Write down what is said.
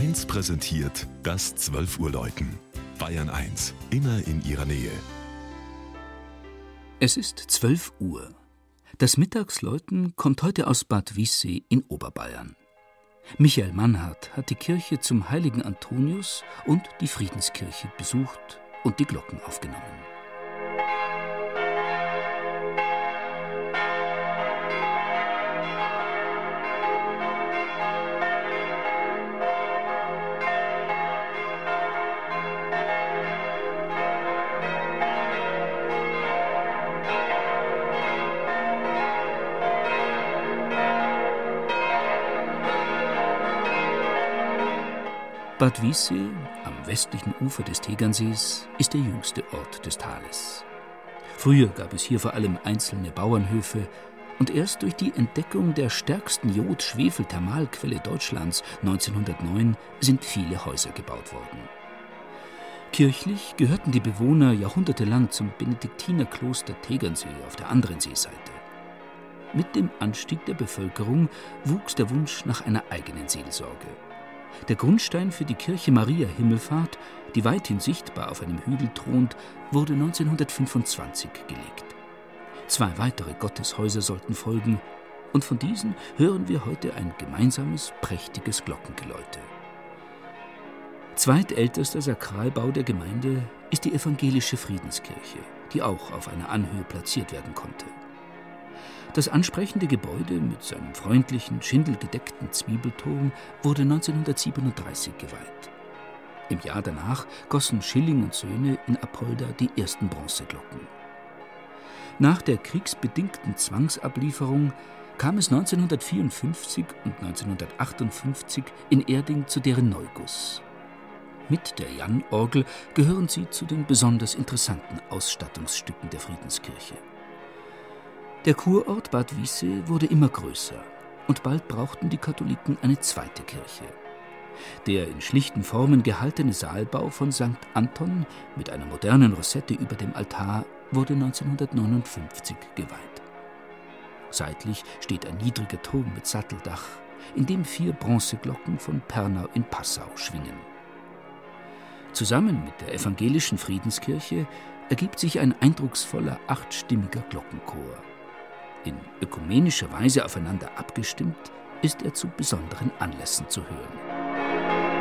1 präsentiert das 12 Uhr Läuten. Bayern 1, immer in ihrer Nähe. Es ist 12 Uhr. Das Mittagsläuten kommt heute aus Bad Wiessee in Oberbayern. Michael Mannhardt hat die Kirche zum heiligen Antonius und die Friedenskirche besucht und die Glocken aufgenommen. Bad Wiessee, am westlichen Ufer des Tegernsees, ist der jüngste Ort des Tales. Früher gab es hier vor allem einzelne Bauernhöfe und erst durch die Entdeckung der stärksten Jod-Schwefel-Thermalquelle Deutschlands 1909 sind viele Häuser gebaut worden. Kirchlich gehörten die Bewohner jahrhundertelang zum Benediktinerkloster Tegernsee auf der anderen Seeseite. Mit dem Anstieg der Bevölkerung wuchs der Wunsch nach einer eigenen Seelsorge. Der Grundstein für die Kirche Maria Himmelfahrt, die weithin sichtbar auf einem Hügel thront, wurde 1925 gelegt. Zwei weitere Gotteshäuser sollten folgen, und von diesen hören wir heute ein gemeinsames, prächtiges Glockengeläute. Zweitältester Sakralbau der Gemeinde ist die evangelische Friedenskirche, die auch auf einer Anhöhe platziert werden konnte. Das ansprechende Gebäude mit seinem freundlichen, schindelgedeckten Zwiebelturm wurde 1937 geweiht. Im Jahr danach gossen Schilling und Söhne in Apolda die ersten Bronzeglocken. Nach der kriegsbedingten Zwangsablieferung kam es 1954 und 1958 in Erding zu deren Neuguss. Mit der Jan-Orgel gehören sie zu den besonders interessanten Ausstattungsstücken der Friedenskirche. Der Kurort Bad Wiessee wurde immer größer und bald brauchten die Katholiken eine zweite Kirche. Der in schlichten Formen gehaltene Saalbau von St. Anton mit einer modernen Rosette über dem Altar wurde 1959 geweiht. Seitlich steht ein niedriger Turm mit Satteldach, in dem vier Bronzeglocken von Pernau in Passau schwingen. Zusammen mit der evangelischen Friedenskirche ergibt sich ein eindrucksvoller achtstimmiger Glockenchor. In ökumenischer Weise aufeinander abgestimmt, ist er zu besonderen Anlässen zu hören.